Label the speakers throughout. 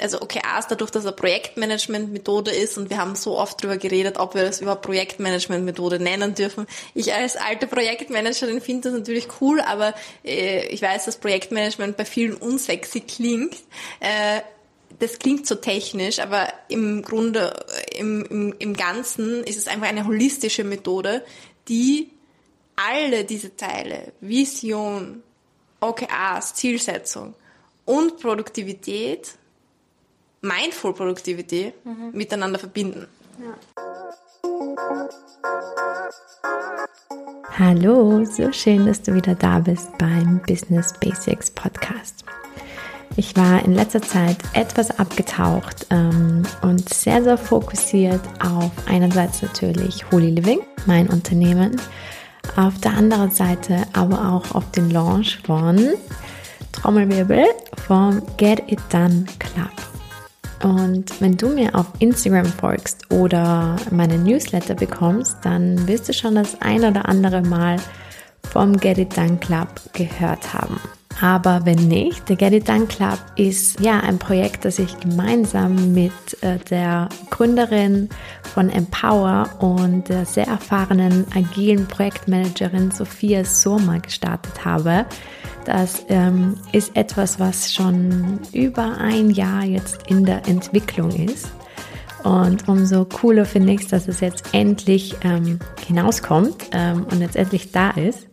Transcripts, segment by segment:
Speaker 1: also OKRs dadurch, dass er Projektmanagement-Methode ist und wir haben so oft darüber geredet, ob wir das überhaupt Projektmanagement-Methode nennen dürfen. Ich als alte Projektmanagerin finde das natürlich cool, aber äh, ich weiß, dass Projektmanagement bei vielen unsexy klingt. Äh, das klingt so technisch, aber im Grunde, im, im, im Ganzen ist es einfach eine holistische Methode, die alle diese Teile, Vision, OKRs, Zielsetzung und Produktivität, Mindful Produktivität, mhm. miteinander verbinden. Ja.
Speaker 2: Hallo, so schön, dass du wieder da bist beim Business Basics Podcast. Ich war in letzter Zeit etwas abgetaucht ähm, und sehr, sehr fokussiert auf einerseits natürlich Holy Living, mein Unternehmen, auf der anderen Seite aber auch auf den Launch von Trommelwirbel vom Get It Done Club. Und wenn du mir auf Instagram folgst oder meine Newsletter bekommst, dann wirst du schon das ein oder andere Mal vom Get It Done Club gehört haben. Aber wenn nicht, der Get It Done Club ist ja ein Projekt, das ich gemeinsam mit äh, der Gründerin von Empower und der sehr erfahrenen agilen Projektmanagerin Sophia Surma gestartet habe. Das ähm, ist etwas, was schon über ein Jahr jetzt in der Entwicklung ist. Und umso cooler finde ich es, dass es jetzt endlich ähm, hinauskommt ähm, und jetzt endlich da ist.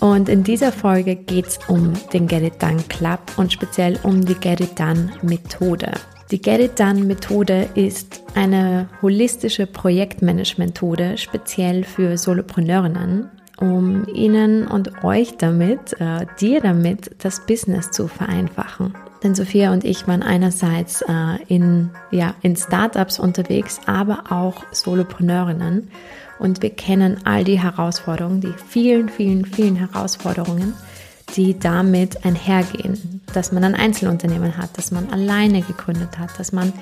Speaker 2: Und in dieser Folge geht es um den Get It Done Club und speziell um die Get It Done Methode. Die Get It Done Methode ist eine holistische Projektmanagement-Methode speziell für Solopreneurinnen, um Ihnen und euch damit, äh, dir damit, das Business zu vereinfachen. Denn Sophia und ich waren einerseits äh, in, ja, in Startups unterwegs, aber auch Solopreneurinnen und wir kennen all die Herausforderungen, die vielen, vielen, vielen Herausforderungen, die damit einhergehen. Dass man ein Einzelunternehmen hat, dass man alleine gegründet hat, dass man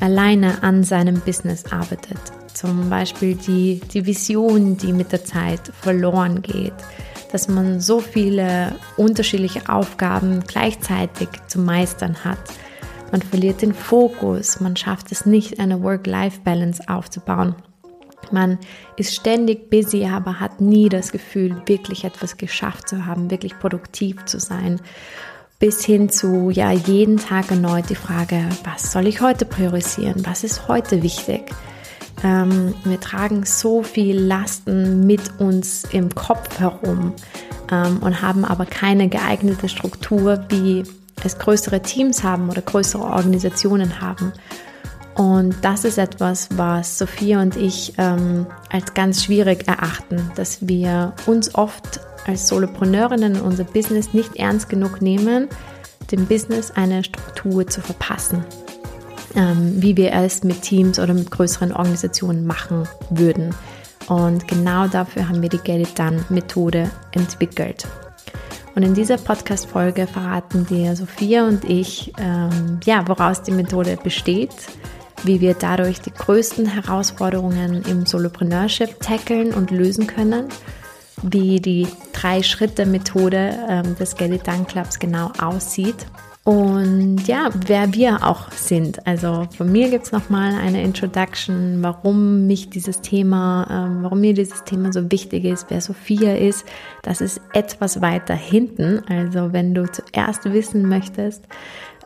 Speaker 2: alleine an seinem Business arbeitet. Zum Beispiel die, die Vision, die mit der Zeit verloren geht. Dass man so viele unterschiedliche Aufgaben gleichzeitig zu meistern hat. Man verliert den Fokus, man schafft es nicht, eine Work-Life-Balance aufzubauen. Man ist ständig busy, aber hat nie das Gefühl, wirklich etwas geschafft zu haben, wirklich produktiv zu sein. Bis hin zu, ja, jeden Tag erneut die Frage, was soll ich heute priorisieren? Was ist heute wichtig? Ähm, wir tragen so viel Lasten mit uns im Kopf herum ähm, und haben aber keine geeignete Struktur, wie es größere Teams haben oder größere Organisationen haben. Und das ist etwas, was Sophia und ich ähm, als ganz schwierig erachten, dass wir uns oft als Solopreneurinnen unser Business nicht ernst genug nehmen, dem Business eine Struktur zu verpassen, ähm, wie wir es mit Teams oder mit größeren Organisationen machen würden. Und genau dafür haben wir die Get It Done Methode entwickelt. Und in dieser Podcast-Folge verraten dir Sophia und ich, ähm, ja, woraus die Methode besteht, wie wir dadurch die größten Herausforderungen im Solopreneurship tackeln und lösen können, wie die Drei-Schritte-Methode ähm, des Done Clubs genau aussieht und ja, wer wir auch sind. Also von mir gibt es nochmal eine Introduction, warum mich dieses Thema, ähm, warum mir dieses Thema so wichtig ist, wer Sophia ist. Das ist etwas weiter hinten. Also wenn du zuerst wissen möchtest,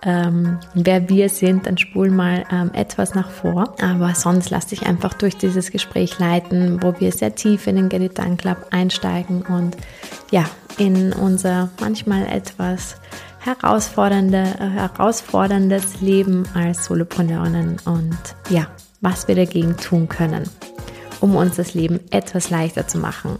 Speaker 2: ähm, wer wir sind, dann spul mal ähm, etwas nach vor. Aber sonst lass dich einfach durch dieses Gespräch leiten, wo wir sehr tief in den Get It Done Club einsteigen und ja, in unser manchmal etwas herausfordernde, äh, herausforderndes Leben als Solopreneurinnen und ja, was wir dagegen tun können, um uns das Leben etwas leichter zu machen.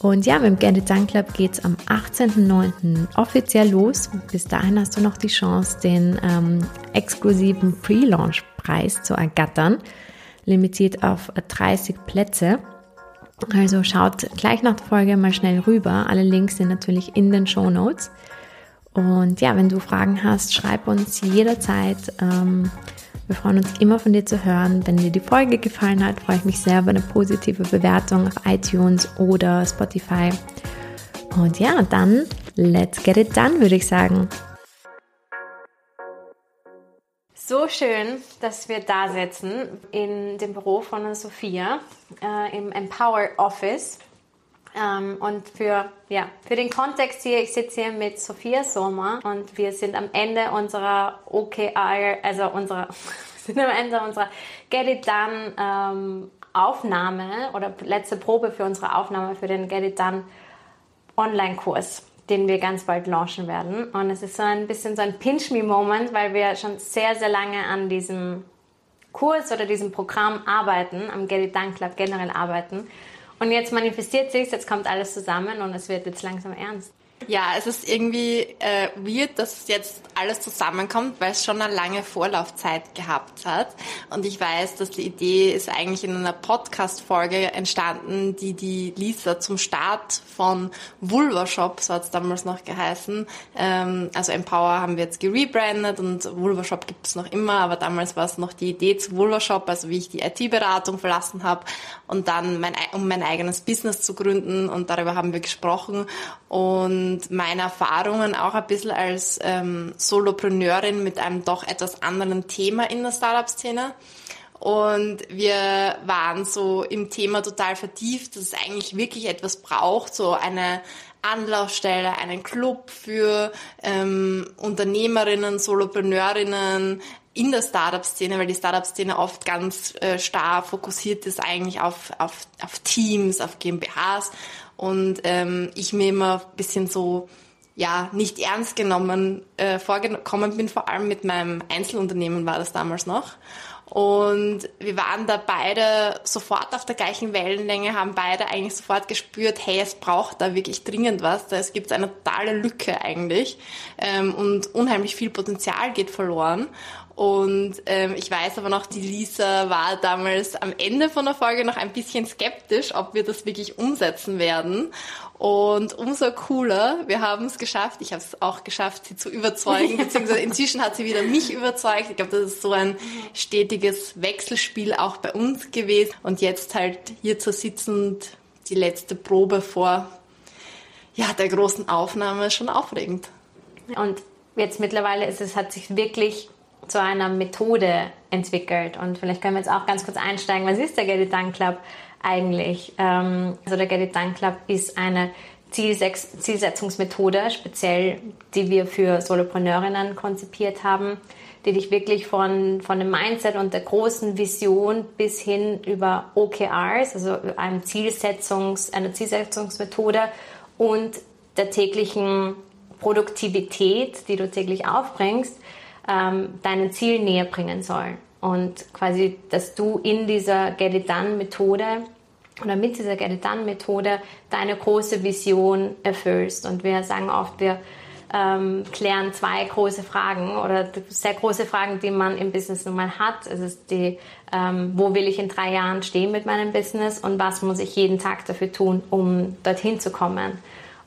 Speaker 2: Und ja, mit dem Get It Done Club geht es am 18.09. offiziell los. Bis dahin hast du noch die Chance, den ähm, exklusiven Pre-Launch-Preis zu ergattern, limitiert auf 30 Plätze. Also schaut gleich nach der Folge mal schnell rüber. Alle Links sind natürlich in den Show Notes. Und ja, wenn du Fragen hast, schreib uns jederzeit. Ähm, wir freuen uns immer von dir zu hören. Wenn dir die Folge gefallen hat, freue ich mich sehr über eine positive Bewertung auf iTunes oder Spotify. Und ja, dann let's get it done, würde ich sagen.
Speaker 3: So schön, dass wir da sitzen in dem Büro von Sophia äh, im Empower Office. Ähm, und für, ja, für den Kontext hier, ich sitze hier mit Sophia Sommer und wir sind am Ende unserer OKR, also unserer, sind am Ende unserer Get It Done ähm, Aufnahme oder letzte Probe für unsere Aufnahme für den Get It Done Online-Kurs den wir ganz bald launchen werden. Und es ist so ein bisschen so ein Pinch-Me-Moment, weil wir schon sehr, sehr lange an diesem Kurs oder diesem Programm arbeiten, am Get It Done Club generell arbeiten. Und jetzt manifestiert sich, jetzt kommt alles zusammen und es wird jetzt langsam ernst.
Speaker 1: Ja, es ist irgendwie äh, weird, dass jetzt alles zusammenkommt, weil es schon eine lange Vorlaufzeit gehabt hat. Und ich weiß, dass die Idee ist eigentlich in einer Podcast-Folge entstanden, die die Lisa zum Start von Vulva Shop, so hat es damals noch geheißen. Ähm, also Empower haben wir jetzt gerebrandet und Vulva Shop gibt es noch immer, aber damals war es noch die Idee zu Vulva Shop, also wie ich die IT-Beratung verlassen habe und dann mein, um mein eigenes Business zu gründen und darüber haben wir gesprochen. Und und meine Erfahrungen auch ein bisschen als ähm, Solopreneurin mit einem doch etwas anderen Thema in der Startup-Szene. Und wir waren so im Thema total vertieft, dass es eigentlich wirklich etwas braucht, so eine Anlaufstelle, einen Club für ähm, Unternehmerinnen, Solopreneurinnen in der Startup-Szene, weil die Startup-Szene oft ganz äh, starr fokussiert ist eigentlich auf, auf, auf Teams, auf GmbHs und ähm, ich mir immer ein bisschen so ja nicht ernst genommen äh, vorgekommen bin, vor allem mit meinem Einzelunternehmen war das damals noch. Und wir waren da beide sofort auf der gleichen Wellenlänge, haben beide eigentlich sofort gespürt, hey, es braucht da wirklich dringend was. Da es gibt eine totale Lücke eigentlich ähm, und unheimlich viel Potenzial geht verloren. Und ähm, ich weiß aber noch, die Lisa war damals am Ende von der Folge noch ein bisschen skeptisch, ob wir das wirklich umsetzen werden. Und umso cooler, wir haben es geschafft. Ich habe es auch geschafft, sie zu überzeugen, beziehungsweise inzwischen hat sie wieder mich überzeugt. Ich glaube, das ist so ein stetiges Wechselspiel auch bei uns gewesen. Und jetzt halt hier zu sitzen und die letzte Probe vor ja, der großen Aufnahme ist schon aufregend.
Speaker 3: Und jetzt mittlerweile ist es, hat sich wirklich zu einer Methode entwickelt. Und vielleicht können wir jetzt auch ganz kurz einsteigen. Was ist der Get It Done Club eigentlich? Ähm, also der Get It Done Club ist eine Zielsetzungsmethode, speziell die wir für Solopreneurinnen konzipiert haben, die dich wirklich von, von dem Mindset und der großen Vision bis hin über OKRs, also einem Zielsetzungs, einer Zielsetzungsmethode und der täglichen Produktivität, die du täglich aufbringst, ähm, deinem Ziel näher bringen soll. Und quasi, dass du in dieser Get It Done Methode oder mit dieser Get It Done Methode deine große Vision erfüllst. Und wir sagen oft, wir ähm, klären zwei große Fragen oder sehr große Fragen, die man im Business nun mal hat. Es ist die, ähm, wo will ich in drei Jahren stehen mit meinem Business und was muss ich jeden Tag dafür tun, um dorthin zu kommen.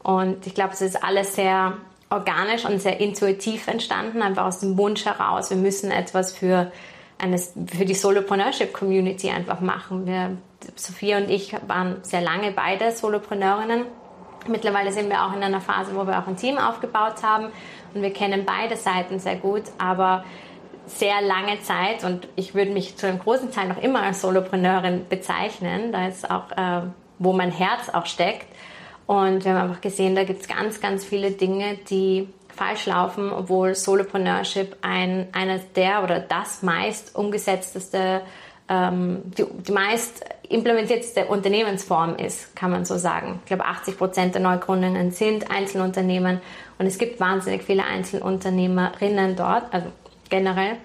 Speaker 3: Und ich glaube, es ist alles sehr organisch und sehr intuitiv entstanden, einfach aus dem Wunsch heraus. Wir müssen etwas für, eine, für die Solopreneurship Community einfach machen. Wir, Sophia und ich waren sehr lange beide Solopreneurinnen. Mittlerweile sind wir auch in einer Phase, wo wir auch ein Team aufgebaut haben und wir kennen beide Seiten sehr gut, aber sehr lange Zeit und ich würde mich zu einem großen Teil noch immer als Solopreneurin bezeichnen. Da ist auch, äh, wo mein Herz auch steckt. Und wir haben einfach gesehen, da gibt es ganz, ganz viele Dinge, die falsch laufen, obwohl Solopreneurship ein, eines der oder das meist umgesetzteste, ähm, die, die meist implementierteste Unternehmensform ist, kann man so sagen. Ich glaube, 80 Prozent der Neugründungen sind Einzelunternehmen und es gibt wahnsinnig viele Einzelunternehmerinnen dort, also generell.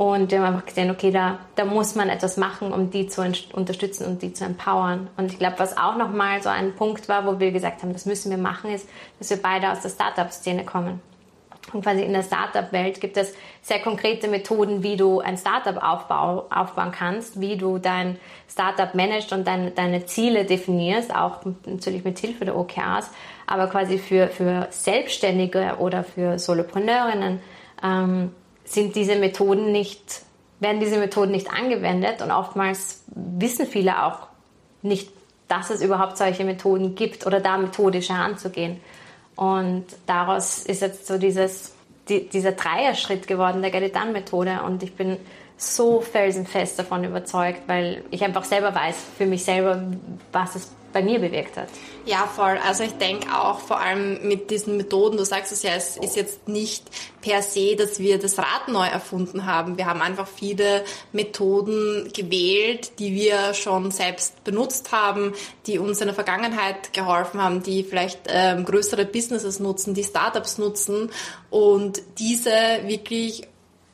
Speaker 3: Und wir haben einfach gesehen, okay, da, da muss man etwas machen, um die zu unterstützen und die zu empowern. Und ich glaube, was auch nochmal so ein Punkt war, wo wir gesagt haben, das müssen wir machen, ist, dass wir beide aus der Startup-Szene kommen. Und quasi in der Startup-Welt gibt es sehr konkrete Methoden, wie du ein Startup aufbau, aufbauen kannst, wie du dein Startup managst und dein, deine Ziele definierst, auch natürlich mit Hilfe der OKRs, aber quasi für, für Selbstständige oder für Solopreneurinnen ähm, sind diese Methoden nicht, werden diese Methoden nicht angewendet und oftmals wissen viele auch nicht, dass es überhaupt solche Methoden gibt oder da methodisch heranzugehen. Und daraus ist jetzt so dieses, die, dieser Dreierschritt geworden, der Get It Done Methode. Und ich bin so felsenfest davon überzeugt, weil ich einfach selber weiß, für mich selber, was es bei mir bewirkt hat.
Speaker 1: Ja, voll. Also ich denke auch vor allem mit diesen Methoden, du sagst es ja, es ist jetzt nicht per se, dass wir das Rad neu erfunden haben. Wir haben einfach viele Methoden gewählt, die wir schon selbst benutzt haben, die uns in der Vergangenheit geholfen haben, die vielleicht ähm, größere Businesses nutzen, die Startups nutzen und diese wirklich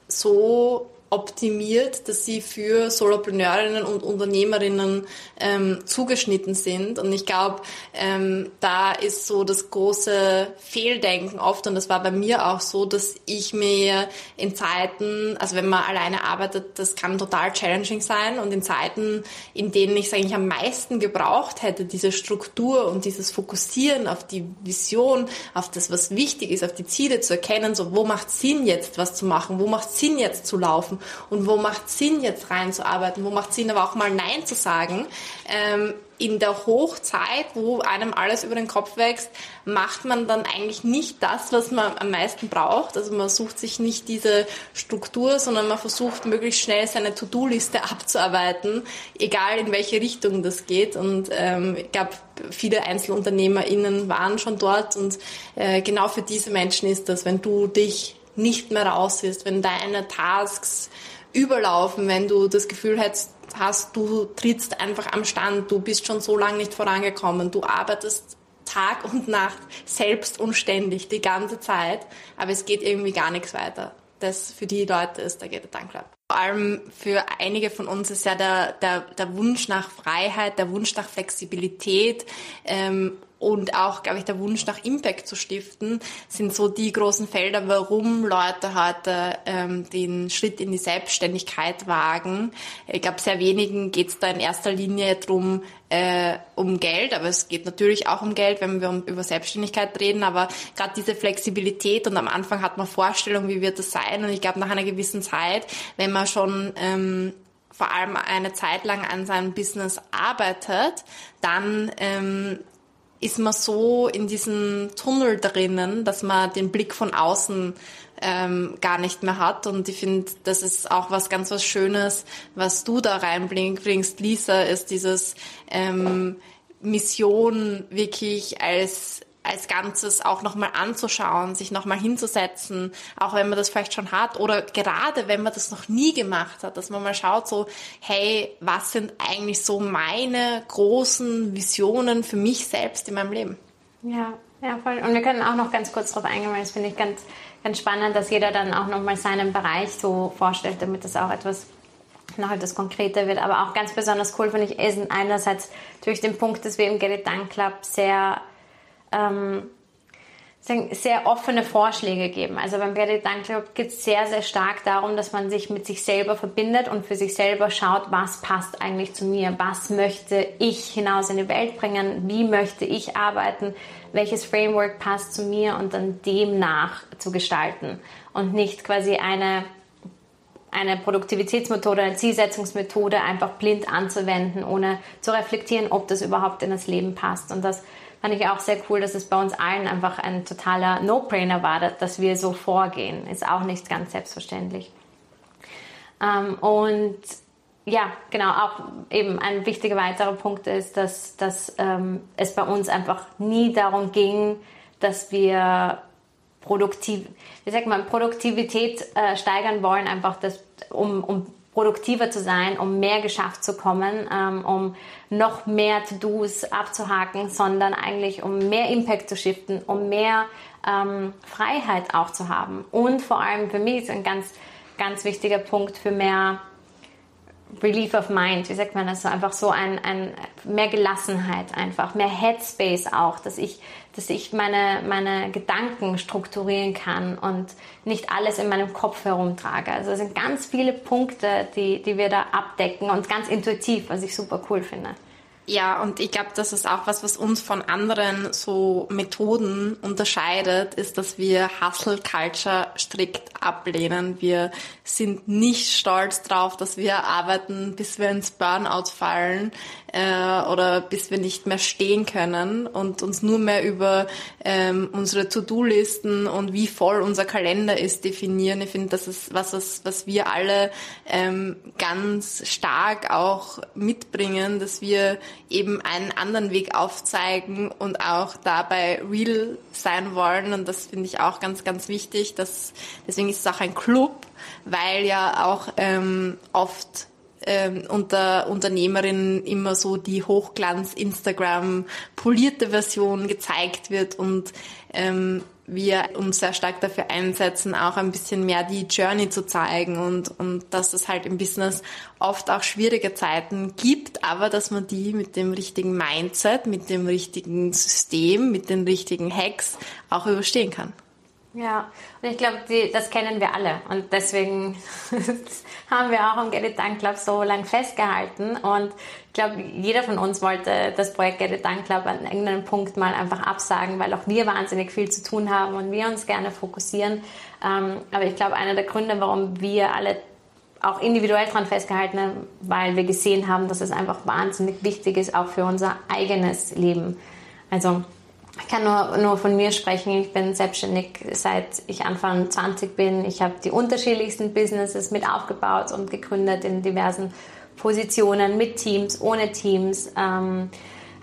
Speaker 1: so optimiert, dass sie für Solopreneurinnen und Unternehmerinnen ähm, zugeschnitten sind. Und ich glaube, ähm, da ist so das große Fehldenken oft, und das war bei mir auch so, dass ich mir in Zeiten, also wenn man alleine arbeitet, das kann total challenging sein. Und in Zeiten, in denen ich es eigentlich am meisten gebraucht hätte, diese Struktur und dieses Fokussieren auf die Vision, auf das, was wichtig ist, auf die Ziele zu erkennen, so wo macht Sinn jetzt was zu machen, wo macht Sinn jetzt zu laufen, und wo macht Sinn jetzt reinzuarbeiten, wo macht Sinn aber auch mal Nein zu sagen. Ähm, in der Hochzeit, wo einem alles über den Kopf wächst, macht man dann eigentlich nicht das, was man am meisten braucht. Also man sucht sich nicht diese Struktur, sondern man versucht möglichst schnell seine To-Do-Liste abzuarbeiten, egal in welche Richtung das geht. Und ähm, ich glaube, viele EinzelunternehmerInnen waren schon dort und äh, genau für diese Menschen ist das, wenn du dich nicht mehr raus ist, wenn deine Tasks überlaufen, wenn du das Gefühl hast, hast, du trittst einfach am Stand, du bist schon so lange nicht vorangekommen, du arbeitest Tag und Nacht selbst und ständig die ganze Zeit, aber es geht irgendwie gar nichts weiter. Das für die Leute ist der Get Dank Club. Vor allem für einige von uns ist ja der, der, der Wunsch nach Freiheit, der Wunsch nach Flexibilität ähm, und auch, glaube ich, der Wunsch nach Impact zu stiften, sind so die großen Felder, warum Leute heute ähm, den Schritt in die Selbstständigkeit wagen. Ich glaube, sehr wenigen geht es da in erster Linie drum äh, um Geld, aber es geht natürlich auch um Geld, wenn wir um, über Selbstständigkeit reden, aber gerade diese Flexibilität und am Anfang hat man Vorstellungen, wie wird das sein und ich glaube, nach einer gewissen Zeit, wenn man schon ähm, vor allem eine Zeit lang an seinem Business arbeitet, dann ähm, ist man so in diesem Tunnel drinnen, dass man den Blick von außen ähm, gar nicht mehr hat. Und ich finde, das ist auch was ganz was Schönes, was du da reinbringst, Lisa, ist dieses ähm, Mission wirklich als als Ganzes auch nochmal anzuschauen, sich nochmal hinzusetzen, auch wenn man das vielleicht schon hat oder gerade wenn man das noch nie gemacht hat, dass man mal schaut so, hey, was sind eigentlich so meine großen Visionen für mich selbst in meinem Leben?
Speaker 3: Ja, ja, voll. Und wir können auch noch ganz kurz darauf eingehen, weil das finde ich ganz, ganz spannend, dass jeder dann auch nochmal seinen Bereich so vorstellt, damit das auch etwas noch etwas konkreter wird. Aber auch ganz besonders cool finde ich ist einerseits durch den Punkt, dass wir im Get It Done Club sehr ähm, sehr offene Vorschläge geben. Also beim Bearded Dunk Club geht es sehr, sehr stark darum, dass man sich mit sich selber verbindet und für sich selber schaut, was passt eigentlich zu mir, was möchte ich hinaus in die Welt bringen, wie möchte ich arbeiten, welches Framework passt zu mir und dann demnach zu gestalten und nicht quasi eine eine Produktivitätsmethode, eine Zielsetzungsmethode einfach blind anzuwenden, ohne zu reflektieren, ob das überhaupt in das Leben passt. Und das fand ich auch sehr cool, dass es bei uns allen einfach ein totaler No-Brainer war, dass wir so vorgehen. Ist auch nicht ganz selbstverständlich. Ähm, und ja, genau, auch eben ein wichtiger weiterer Punkt ist, dass, dass ähm, es bei uns einfach nie darum ging, dass wir produktiv, wie sagt man, Produktivität äh, steigern wollen, einfach das, um, um produktiver zu sein, um mehr geschafft zu kommen, ähm, um noch mehr To-Dos abzuhaken, sondern eigentlich um mehr Impact zu shiften, um mehr ähm, Freiheit auch zu haben. Und vor allem für mich ist ein ganz, ganz wichtiger Punkt für mehr Relief of Mind, wie sagt man das so, einfach so ein, ein mehr Gelassenheit einfach, mehr Headspace auch, dass ich, dass ich meine, meine Gedanken strukturieren kann und nicht alles in meinem Kopf herumtrage. Also es sind ganz viele Punkte, die, die wir da abdecken und ganz intuitiv, was ich super cool finde.
Speaker 1: Ja, und ich glaube, das ist auch was, was uns von anderen so Methoden unterscheidet, ist, dass wir Hustle Culture strikt ablehnen. Wir sind nicht stolz drauf, dass wir arbeiten, bis wir ins Burnout fallen äh, oder bis wir nicht mehr stehen können und uns nur mehr über ähm, unsere To-Do-Listen und wie voll unser Kalender ist definieren. Ich finde, das ist was, was, was wir alle ähm, ganz stark auch mitbringen, dass wir eben einen anderen Weg aufzeigen und auch dabei real sein wollen. Und das finde ich auch ganz, ganz wichtig. Dass, deswegen ist es auch ein Club, weil ja auch ähm, oft ähm, unter Unternehmerinnen immer so die Hochglanz Instagram polierte Version gezeigt wird und ähm, wir uns sehr stark dafür einsetzen, auch ein bisschen mehr die Journey zu zeigen und, und dass es halt im Business oft auch schwierige Zeiten gibt, aber dass man die mit dem richtigen Mindset, mit dem richtigen System, mit den richtigen Hacks auch überstehen kann.
Speaker 3: Ja, und ich glaube, das kennen wir alle. Und deswegen haben wir auch am Get It Done Club so lange festgehalten. Und ich glaube, jeder von uns wollte das Projekt Get It Done Club an irgendeinem Punkt mal einfach absagen, weil auch wir wahnsinnig viel zu tun haben und wir uns gerne fokussieren. Ähm, aber ich glaube, einer der Gründe, warum wir alle auch individuell daran festgehalten haben, weil wir gesehen haben, dass es einfach wahnsinnig wichtig ist, auch für unser eigenes Leben. Also ich kann nur, nur von mir sprechen. Ich bin selbstständig seit ich Anfang 20 bin. Ich habe die unterschiedlichsten Businesses mit aufgebaut und gegründet in diversen Positionen mit Teams, ohne Teams. Ähm,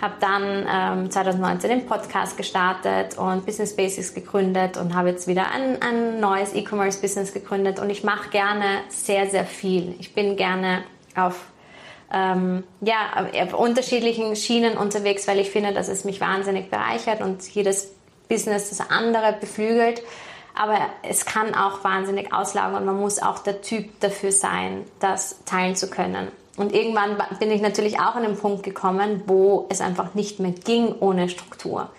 Speaker 3: habe dann ähm, 2019 den Podcast gestartet und Business Basics gegründet und habe jetzt wieder ein, ein neues E-Commerce-Business gegründet und ich mache gerne sehr, sehr viel. Ich bin gerne auf ähm, ja, auf unterschiedlichen Schienen unterwegs, weil ich finde, dass es mich wahnsinnig bereichert und jedes Business das andere beflügelt. Aber es kann auch wahnsinnig auslagern und man muss auch der Typ dafür sein, das teilen zu können. Und irgendwann bin ich natürlich auch an den Punkt gekommen, wo es einfach nicht mehr ging ohne Struktur.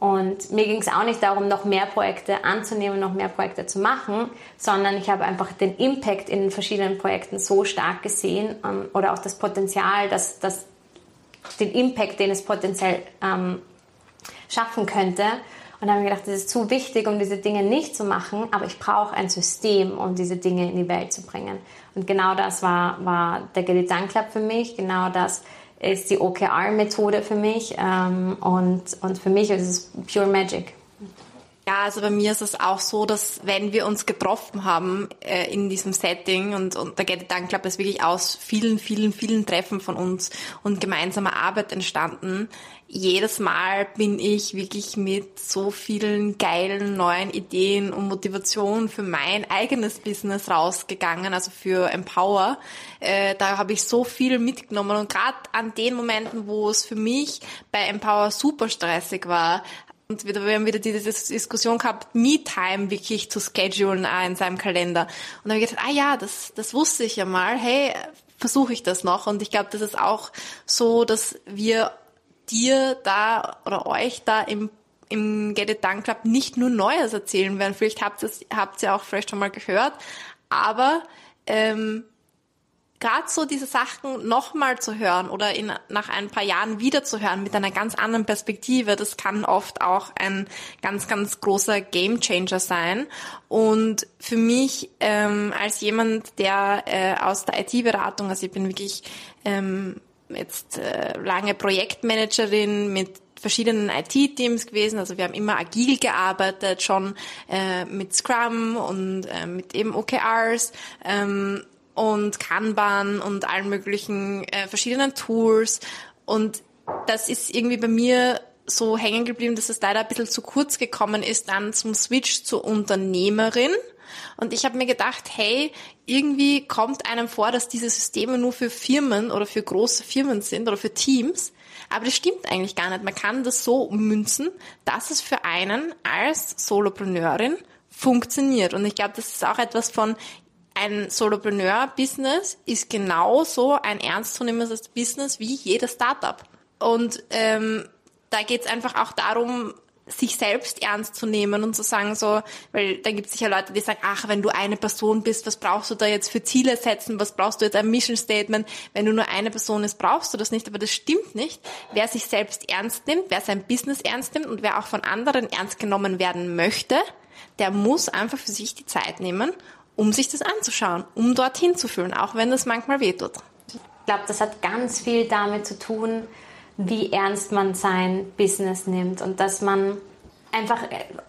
Speaker 3: Und mir ging es auch nicht darum, noch mehr Projekte anzunehmen, noch mehr Projekte zu machen, sondern ich habe einfach den Impact in den verschiedenen Projekten so stark gesehen ähm, oder auch das Potenzial, dass, dass den Impact, den es potenziell ähm, schaffen könnte. Und habe ich gedacht, das ist zu wichtig, um diese Dinge nicht zu machen, aber ich brauche ein System, um diese Dinge in die Welt zu bringen. Und genau das war, war der Gedanke für mich, genau das ist die OKR-Methode für mich ähm, und, und für mich ist es Pure Magic.
Speaker 1: Ja, also bei mir ist es auch so, dass wenn wir uns getroffen haben äh, in diesem Setting und, und da geht es dann, glaube ich, wirklich aus vielen, vielen, vielen Treffen von uns und gemeinsamer Arbeit entstanden. Jedes Mal bin ich wirklich mit so vielen geilen neuen Ideen und Motivationen für mein eigenes Business rausgegangen, also für Empower. Äh, da habe ich so viel mitgenommen und gerade an den Momenten, wo es für mich bei Empower super stressig war, und wir haben wieder diese Diskussion gehabt, Me-Time wirklich zu schedulen auch in seinem Kalender. Und dann habe ich gedacht, ah ja, das, das wusste ich ja mal. Hey, versuche ich das noch. Und ich glaube, das ist auch so, dass wir dir da oder euch da im im Get It Done Club nicht nur Neues erzählen werden. Vielleicht habt ihr habt ihr auch vielleicht schon mal gehört, aber ähm, gerade so diese Sachen nochmal zu hören oder in, nach ein paar Jahren wieder zu hören mit einer ganz anderen Perspektive, das kann oft auch ein ganz, ganz großer Gamechanger sein. Und für mich ähm, als jemand, der äh, aus der IT-Beratung, also ich bin wirklich ähm, jetzt äh, lange Projektmanagerin mit verschiedenen IT-Teams gewesen. Also wir haben immer agil gearbeitet, schon äh, mit Scrum und äh, mit eben OKRs. Ähm, und Kanban und allen möglichen äh, verschiedenen Tools. Und das ist irgendwie bei mir so hängen geblieben, dass es leider ein bisschen zu kurz gekommen ist dann zum Switch zur Unternehmerin. Und ich habe mir gedacht, hey, irgendwie kommt einem vor, dass diese Systeme nur für Firmen oder für große Firmen sind oder für Teams. Aber das stimmt eigentlich gar nicht. Man kann das so ummünzen, dass es für einen als Solopreneurin funktioniert. Und ich glaube, das ist auch etwas von, ein Solopreneur-Business ist genauso ein ernstzunehmendes Business wie jedes Startup. Und ähm, da geht es einfach auch darum, sich selbst ernst zu nehmen und zu sagen so, weil da gibt es sicher Leute, die sagen, ach, wenn du eine Person bist, was brauchst du da jetzt für Ziele setzen, was brauchst du jetzt ein Mission Statement, wenn du nur eine Person ist, brauchst du das nicht, aber das stimmt nicht. Wer sich selbst ernst nimmt, wer sein Business ernst nimmt und wer auch von anderen ernst genommen werden möchte, der muss einfach für sich die Zeit nehmen, um sich das anzuschauen, um dorthin zu fühlen, auch wenn das manchmal wehtut.
Speaker 3: Ich glaube, das hat ganz viel damit zu tun, wie ernst man sein Business nimmt und dass man einfach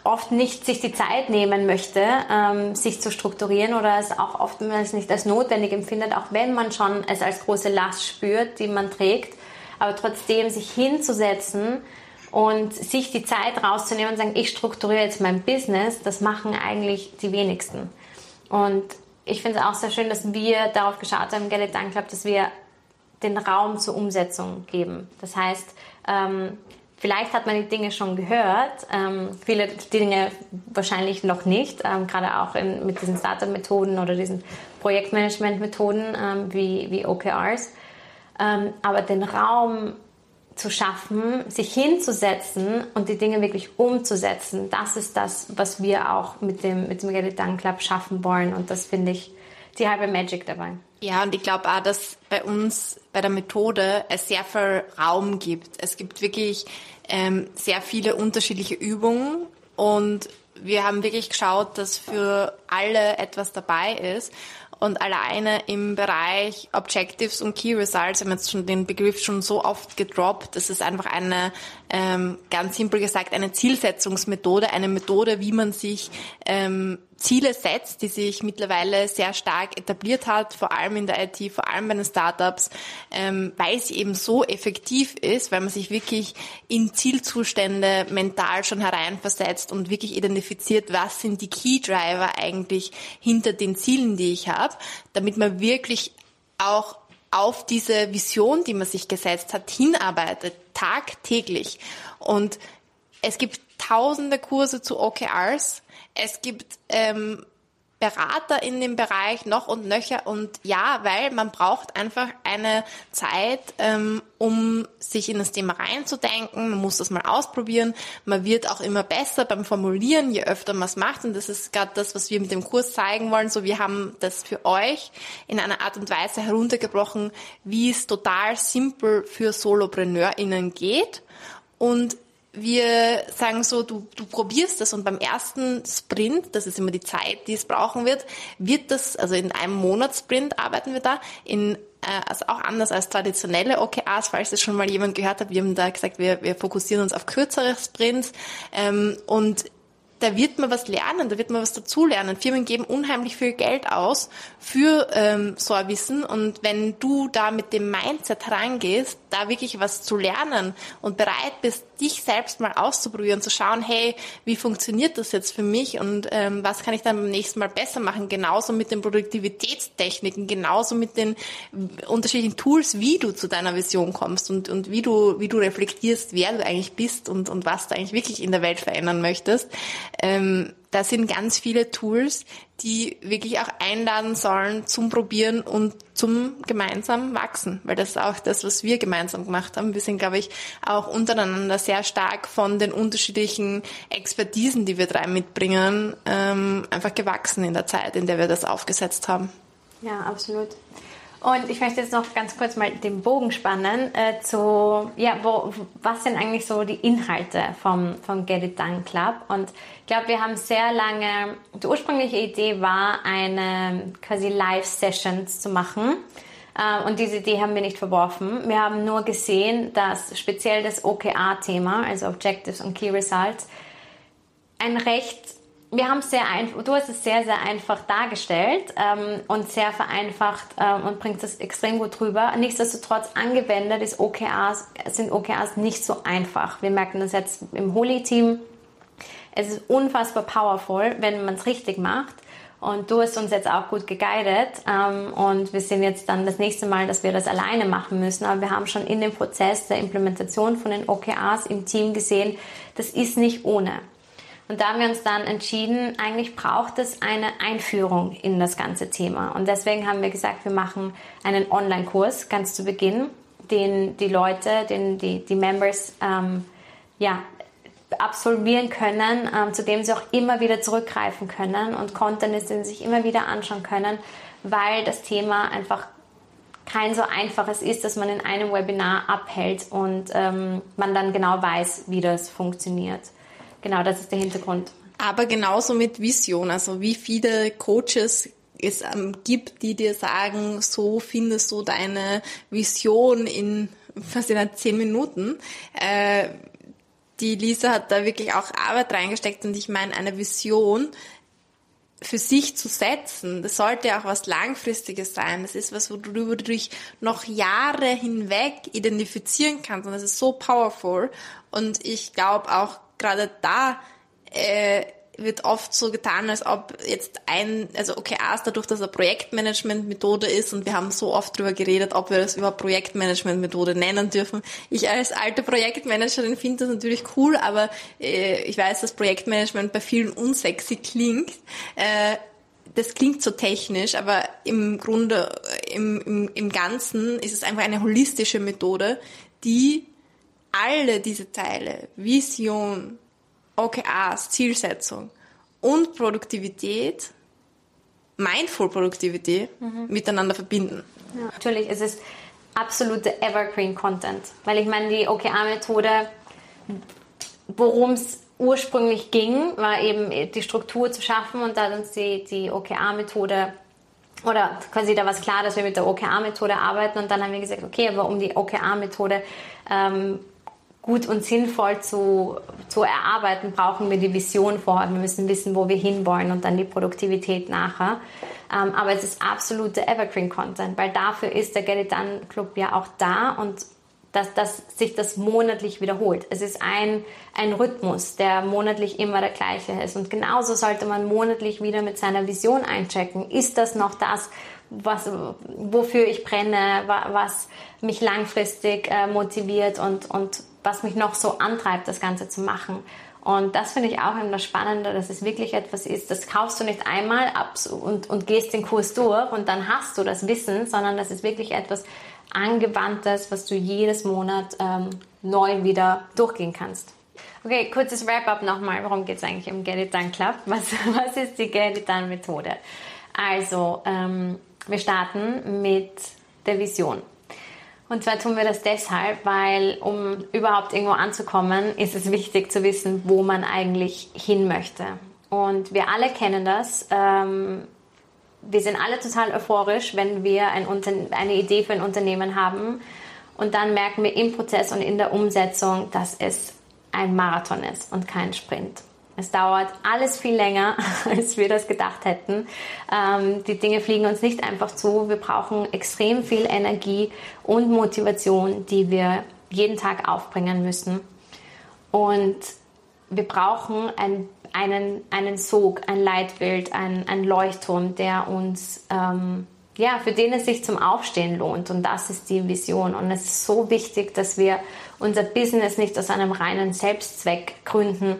Speaker 3: oft nicht sich die Zeit nehmen möchte, ähm, sich zu strukturieren oder es auch oftmals nicht als notwendig empfindet, auch wenn man schon es als große Last spürt, die man trägt, aber trotzdem sich hinzusetzen und sich die Zeit rauszunehmen und sagen, ich strukturiere jetzt mein Business, das machen eigentlich die wenigsten. Und ich finde es auch sehr schön, dass wir darauf geschaut haben, Get It Club, dass wir den Raum zur Umsetzung geben. Das heißt, ähm, vielleicht hat man die Dinge schon gehört, ähm, viele Dinge wahrscheinlich noch nicht, ähm, gerade auch in, mit diesen Startup-Methoden oder diesen Projektmanagement-Methoden ähm, wie, wie OKRs. Ähm, aber den Raum zu schaffen, sich hinzusetzen und die Dinge wirklich umzusetzen, das ist das, was wir auch mit dem, mit dem Done Club schaffen wollen. Und das finde ich die halbe Magic dabei.
Speaker 1: Ja, und ich glaube auch, dass bei uns bei der Methode es sehr viel Raum gibt. Es gibt wirklich ähm, sehr viele unterschiedliche Übungen und wir haben wirklich geschaut, dass für alle etwas dabei ist. Und alleine im Bereich Objectives und Key Results haben wir jetzt schon den Begriff schon so oft gedroppt. Das ist einfach eine, ähm, ganz simpel gesagt, eine Zielsetzungsmethode, eine Methode, wie man sich ähm, Ziele setzt, die sich mittlerweile sehr stark etabliert hat, vor allem in der IT, vor allem bei den Startups, ähm, weil sie eben so effektiv ist, weil man sich wirklich in Zielzustände mental schon hereinversetzt und wirklich identifiziert, was sind die Key Driver eigentlich hinter den Zielen, die ich habe, damit man wirklich auch auf diese Vision, die man sich gesetzt hat, hinarbeitet, tagtäglich. Und es gibt tausende Kurse zu OKRs, es gibt ähm, Berater in dem Bereich noch und nöcher und ja, weil man braucht einfach eine Zeit, ähm, um sich in das Thema reinzudenken. Man muss das mal ausprobieren. Man wird auch immer besser beim Formulieren, je öfter man es macht. Und das ist gerade das, was wir mit dem Kurs zeigen wollen. So, wir haben das für euch in einer Art und Weise heruntergebrochen, wie es total simpel für SolopreneurInnen geht. Und wir sagen so, du, du probierst das und beim ersten Sprint, das ist immer die Zeit, die es brauchen wird, wird das, also in einem Monatssprint arbeiten wir da, in äh, also auch anders als traditionelle OKRs, falls das schon mal jemand gehört hat. Wir haben da gesagt, wir, wir fokussieren uns auf kürzere Sprints ähm, und da wird man was lernen, da wird man was dazulernen. Firmen geben unheimlich viel Geld aus für ähm, so ein Wissen und wenn du da mit dem Mindset rangehst, da wirklich was zu lernen und bereit bist, dich selbst mal auszuprobieren, zu schauen, hey, wie funktioniert das jetzt für mich und ähm, was kann ich dann beim nächsten Mal besser machen? Genauso mit den Produktivitätstechniken, genauso mit den unterschiedlichen Tools, wie du zu deiner Vision kommst und, und wie du, wie du reflektierst, wer du eigentlich bist und, und was du eigentlich wirklich in der Welt verändern möchtest. Ähm, da sind ganz viele Tools, die wirklich auch einladen sollen zum Probieren und zum gemeinsam wachsen, weil das ist auch das, was wir gemeinsam gemacht haben. Wir sind, glaube ich, auch untereinander sehr stark von den unterschiedlichen Expertisen, die wir drei mitbringen, ähm, einfach gewachsen in der Zeit, in der wir das aufgesetzt haben.
Speaker 3: Ja, absolut. Und ich möchte jetzt noch ganz kurz mal den Bogen spannen äh, zu, ja, wo, was sind eigentlich so die Inhalte vom, vom Get It Done Club? Und ich glaube, wir haben sehr lange, die ursprüngliche Idee war, eine quasi Live-Sessions zu machen. Äh, und diese Idee haben wir nicht verworfen. Wir haben nur gesehen, dass speziell das OKR-Thema, also Objectives und Key Results, ein recht wir haben sehr einfach, du hast es sehr, sehr einfach dargestellt ähm, und sehr vereinfacht ähm, und bringst es extrem gut rüber. Nichtsdestotrotz angewendet ist OKRs, sind OKRs nicht so einfach. Wir merken das jetzt im Holy-Team. Es ist unfassbar powerful, wenn man es richtig macht. Und du hast uns jetzt auch gut geguidet ähm, und wir sehen jetzt dann das nächste Mal, dass wir das alleine machen müssen. Aber wir haben schon in dem Prozess der Implementation von den OKRs im Team gesehen, das ist nicht ohne. Und da haben wir uns dann entschieden, eigentlich braucht es eine Einführung in das ganze Thema. Und deswegen haben wir gesagt, wir machen einen Online-Kurs ganz zu Beginn, den die Leute, den die, die Members, ähm, ja, absolvieren können, ähm, zu dem sie auch immer wieder zurückgreifen können und Content ist, den sie sich immer wieder anschauen können, weil das Thema einfach kein so einfaches ist, dass man in einem Webinar abhält und ähm, man dann genau weiß, wie das funktioniert. Genau, das ist der Hintergrund.
Speaker 1: Aber genauso mit Vision, also wie viele Coaches es ähm, gibt, die dir sagen, so findest du deine Vision in was in zehn Minuten. Äh, die Lisa hat da wirklich auch Arbeit reingesteckt und ich meine, eine Vision für sich zu setzen, das sollte auch was Langfristiges sein. Das ist was, worüber du dich noch Jahre hinweg identifizieren kannst und das ist so powerful. Und ich glaube auch gerade da äh, wird oft so getan, als ob jetzt ein, also OKRs dadurch, dass er Projektmanagement-Methode ist und wir haben so oft drüber geredet, ob wir das überhaupt Projektmanagement-Methode nennen dürfen. Ich als alte Projektmanagerin finde das natürlich cool, aber äh, ich weiß, dass Projektmanagement bei vielen unsexy klingt. Äh, das klingt so technisch, aber im Grunde, im, im, im Ganzen ist es einfach eine holistische Methode, die alle diese Teile, Vision, OKRs, Zielsetzung und Produktivität, Mindful Produktivität mhm. miteinander verbinden.
Speaker 3: Ja, natürlich, es ist absolute Evergreen Content, weil ich meine, die OKR-Methode, worum es ursprünglich ging, war eben die Struktur zu schaffen und da hat uns die, die OKR-Methode oder quasi da war es klar, dass wir mit der OKR-Methode arbeiten und dann haben wir gesagt, okay, aber um die OKR-Methode ähm, gut und sinnvoll zu, zu erarbeiten, brauchen wir die Vision vorher. Wir müssen wissen, wo wir hinwollen und dann die Produktivität nachher. Ähm, aber es ist absolute Evergreen-Content, weil dafür ist der Get It Done Club ja auch da und dass, dass sich das monatlich wiederholt. Es ist ein, ein Rhythmus, der monatlich immer der gleiche ist. Und genauso sollte man monatlich wieder mit seiner Vision einchecken. Ist das noch das, was, wofür ich brenne, was mich langfristig äh, motiviert und, und was mich noch so antreibt, das Ganze zu machen. Und das finde ich auch eben das Spannende, dass es wirklich etwas ist, das kaufst du nicht einmal ab und, und gehst den Kurs durch und dann hast du das Wissen, sondern das ist wirklich etwas Angewandtes, was du jedes Monat ähm, neu wieder durchgehen kannst. Okay, kurzes Wrap-up nochmal. Warum geht es eigentlich im Get It Done Club? Was, was ist die Get It Done Methode? Also, ähm, wir starten mit der Vision. Und zwar tun wir das deshalb, weil um überhaupt irgendwo anzukommen, ist es wichtig zu wissen, wo man eigentlich hin möchte. Und wir alle kennen das. Ähm, wir sind alle total euphorisch, wenn wir ein eine Idee für ein Unternehmen haben. Und dann merken wir im Prozess und in der Umsetzung, dass es ein Marathon ist und kein Sprint. Es dauert alles viel länger, als wir das gedacht hätten. Ähm, die Dinge fliegen uns nicht einfach zu. Wir brauchen extrem viel Energie und Motivation, die wir jeden Tag aufbringen müssen. Und wir brauchen ein, einen, einen Sog, ein Leitbild, ein, ein Leuchtturm, der uns, ähm, ja, für den es sich zum Aufstehen lohnt. Und das ist die Vision. Und es ist so wichtig, dass wir unser Business nicht aus einem reinen Selbstzweck gründen,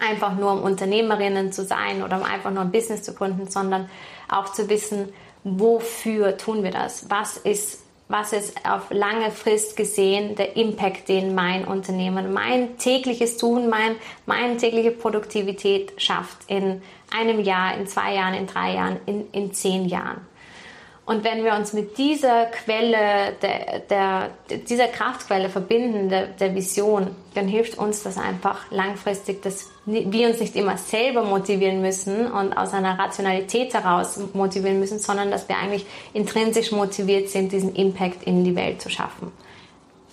Speaker 3: einfach nur um Unternehmerinnen zu sein oder um einfach nur ein Business zu gründen, sondern auch zu wissen, wofür tun wir das? Was ist, was ist auf lange Frist gesehen der Impact, den mein Unternehmen, mein tägliches Tun, mein, meine tägliche Produktivität schafft in einem Jahr, in zwei Jahren, in drei Jahren, in, in zehn Jahren? Und wenn wir uns mit dieser Quelle, der, der, dieser Kraftquelle verbinden, der, der Vision, dann hilft uns das einfach langfristig, dass wir uns nicht immer selber motivieren müssen und aus einer Rationalität heraus motivieren müssen, sondern dass wir eigentlich intrinsisch motiviert sind, diesen Impact in die Welt zu schaffen.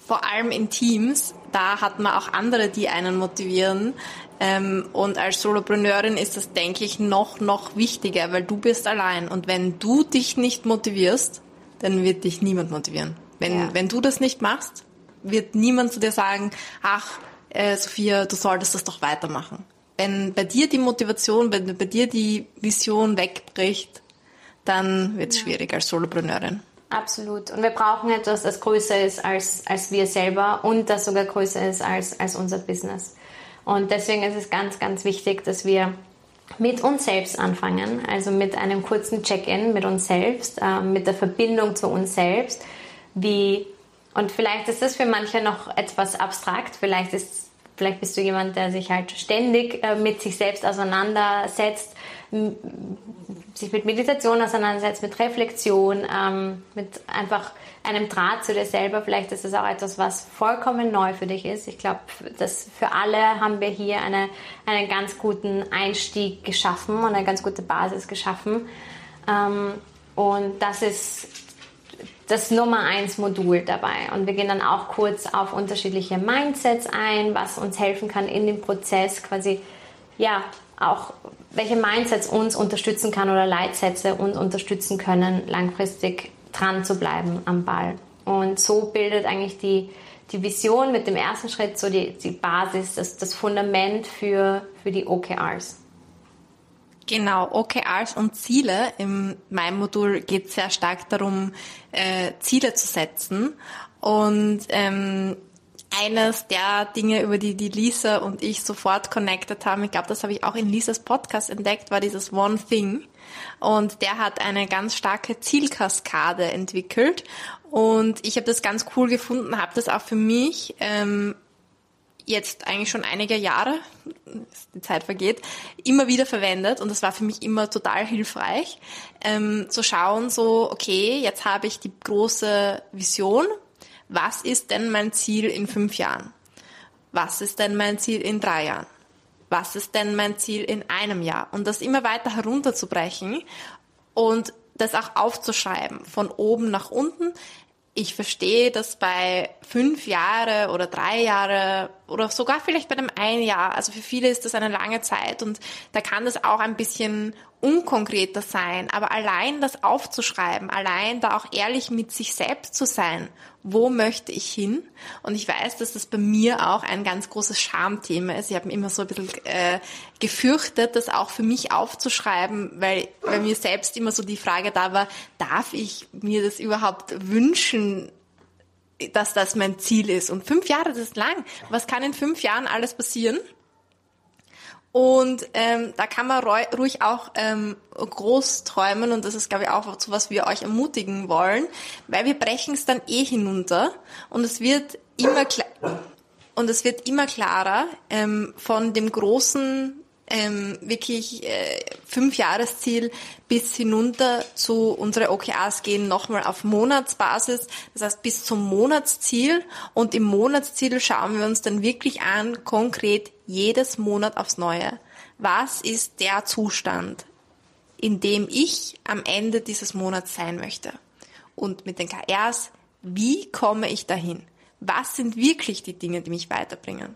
Speaker 1: Vor allem in Teams, da hat man auch andere, die einen motivieren. Ähm, und als Solopreneurin ist das, denke ich, noch, noch wichtiger, weil du bist allein. Und wenn du dich nicht motivierst, dann wird dich niemand motivieren. Wenn, ja. wenn du das nicht machst, wird niemand zu dir sagen, ach, äh, Sophia, du solltest das doch weitermachen. Wenn bei dir die Motivation, wenn bei dir die Vision wegbricht, dann wird es ja. schwierig als Solopreneurin.
Speaker 3: Absolut. Und wir brauchen etwas, das größer ist als, als wir selber und das sogar größer ist als, als unser Business. Und deswegen ist es ganz, ganz wichtig, dass wir mit uns selbst anfangen, also mit einem kurzen Check-in mit uns selbst, äh, mit der Verbindung zu uns selbst, wie und vielleicht ist das für manche noch etwas abstrakt, vielleicht ist vielleicht bist du jemand, der sich halt ständig äh, mit sich selbst auseinandersetzt, sich mit Meditation auseinandersetzt, mit Reflexion, ähm, mit einfach einem Draht zu dir selber. Vielleicht ist es auch etwas, was vollkommen neu für dich ist. Ich glaube, dass für alle haben wir hier eine, einen ganz guten Einstieg geschaffen und eine ganz gute Basis geschaffen. Ähm, und das ist das Nummer eins Modul dabei. Und wir gehen dann auch kurz auf unterschiedliche Mindsets ein, was uns helfen kann in dem Prozess quasi, ja, auch welche Mindsets uns unterstützen kann oder Leitsätze uns unterstützen können, langfristig dran zu bleiben am Ball. Und so bildet eigentlich die, die Vision mit dem ersten Schritt so die, die Basis, das, das Fundament für, für die OKRs.
Speaker 1: Genau, OKRs und Ziele. In meinem Modul geht es sehr stark darum, äh, Ziele zu setzen. Und ähm, eines der Dinge, über die die Lisa und ich sofort connected haben, ich glaube, das habe ich auch in Lisas Podcast entdeckt, war dieses One Thing. Und der hat eine ganz starke Zielkaskade entwickelt. Und ich habe das ganz cool gefunden, habe das auch für mich ähm, jetzt eigentlich schon einige Jahre, die Zeit vergeht, immer wieder verwendet und das war für mich immer total hilfreich, ähm, zu schauen, so, okay, jetzt habe ich die große Vision, was ist denn mein Ziel in fünf Jahren? Was ist denn mein Ziel in drei Jahren? Was ist denn mein Ziel in einem Jahr? Und das immer weiter herunterzubrechen und das auch aufzuschreiben, von oben nach unten. Ich verstehe, dass bei fünf Jahre oder drei Jahre oder sogar vielleicht bei einem ein Jahr, also für viele ist das eine lange Zeit und da kann das auch ein bisschen unkonkreter sein, aber allein das aufzuschreiben, allein da auch ehrlich mit sich selbst zu sein, wo möchte ich hin? Und ich weiß, dass das bei mir auch ein ganz großes Schamthema ist. Ich habe immer so ein bisschen äh, gefürchtet, das auch für mich aufzuschreiben, weil bei mir selbst immer so die Frage da war, darf ich mir das überhaupt wünschen, dass das mein Ziel ist? Und fünf Jahre, das ist lang. Was kann in fünf Jahren alles passieren? Und ähm, da kann man ruhig auch ähm, groß träumen und das ist, glaube ich, auch so, was wir euch ermutigen wollen, weil wir brechen es dann eh hinunter und es wird immer und es wird immer klarer ähm, von dem großen ähm, wirklich äh, Fünf-Jahres-Ziel bis hinunter zu unsere OKRs gehen nochmal auf Monatsbasis, das heißt bis zum Monatsziel und im Monatsziel schauen wir uns dann wirklich an, konkret jedes Monat aufs Neue. Was ist der Zustand, in dem ich am Ende dieses Monats sein möchte? Und mit den KRs, wie komme ich dahin? Was sind wirklich die Dinge, die mich weiterbringen?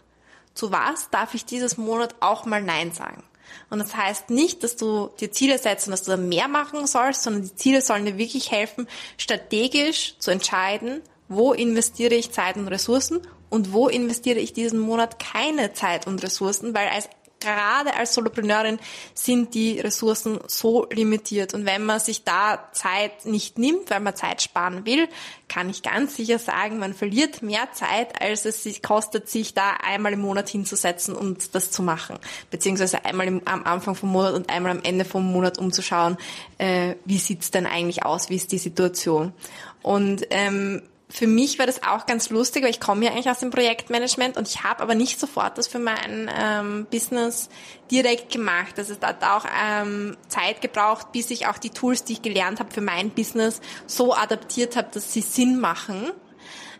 Speaker 1: Zu was darf ich dieses Monat auch mal Nein sagen. Und das heißt nicht, dass du dir Ziele setzt und dass du da mehr machen sollst, sondern die Ziele sollen dir wirklich helfen, strategisch zu entscheiden, wo investiere ich Zeit und Ressourcen und wo investiere ich diesen Monat keine Zeit und Ressourcen, weil als gerade als Solopreneurin sind die Ressourcen so limitiert. Und wenn man sich da Zeit nicht nimmt, weil man Zeit sparen will, kann ich ganz sicher sagen, man verliert mehr Zeit, als es sich kostet, sich da einmal im Monat hinzusetzen und das zu machen. Beziehungsweise einmal im, am Anfang vom Monat und einmal am Ende vom Monat umzuschauen, äh, wie sieht's denn eigentlich aus, wie ist die Situation. Und ähm, für mich war das auch ganz lustig, weil ich komme ja eigentlich aus dem Projektmanagement und ich habe aber nicht sofort das für mein ähm, Business direkt gemacht. Also es hat auch ähm, Zeit gebraucht, bis ich auch die Tools, die ich gelernt habe für mein Business, so adaptiert habe, dass sie Sinn machen.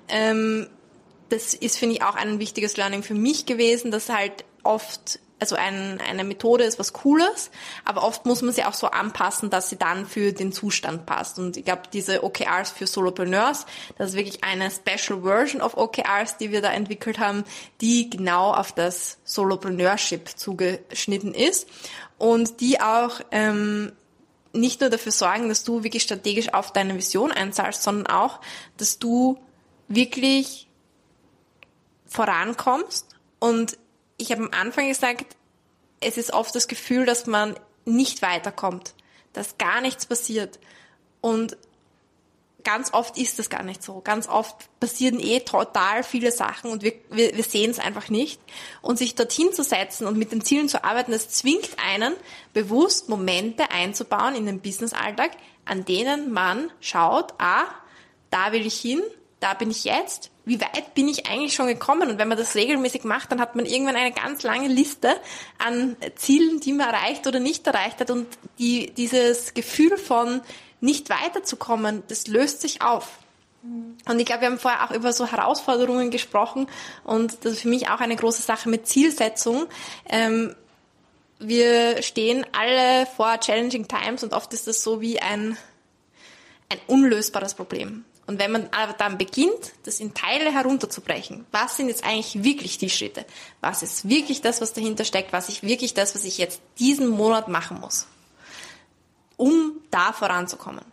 Speaker 1: Ähm, das ist, finde ich, auch ein wichtiges Learning für mich gewesen, dass halt oft also ein, eine Methode ist was Cooles, aber oft muss man sie auch so anpassen, dass sie dann für den Zustand passt. Und ich glaube, diese OKRs für Solopreneurs, das ist wirklich eine Special Version of OKRs, die wir da entwickelt haben, die genau auf das Solopreneurship zugeschnitten ist und die auch ähm, nicht nur dafür sorgen, dass du wirklich strategisch auf deine Vision einzahlst, sondern auch, dass du wirklich vorankommst und ich habe am Anfang gesagt, es ist oft das Gefühl, dass man nicht weiterkommt, dass gar nichts passiert. Und ganz oft ist das gar nicht so. Ganz oft passieren eh total viele Sachen und wir, wir, wir sehen es einfach nicht. Und sich dorthin zu setzen und mit den Zielen zu arbeiten, das zwingt einen, bewusst Momente einzubauen in den Businessalltag, an denen man schaut, ah, da will ich hin, da bin ich jetzt wie weit bin ich eigentlich schon gekommen? Und wenn man das regelmäßig macht, dann hat man irgendwann eine ganz lange Liste an Zielen, die man erreicht oder nicht erreicht hat. Und die, dieses Gefühl von nicht weiterzukommen, das löst sich auf. Und ich glaube, wir haben vorher auch über so Herausforderungen gesprochen und das ist für mich auch eine große Sache mit Zielsetzung. Ähm, wir stehen alle vor challenging times und oft ist das so wie ein, ein unlösbares Problem. Und wenn man aber dann beginnt, das in Teile herunterzubrechen, was sind jetzt eigentlich wirklich die Schritte? Was ist wirklich das, was dahinter steckt? Was ist wirklich das, was ich jetzt diesen Monat machen muss, um da voranzukommen?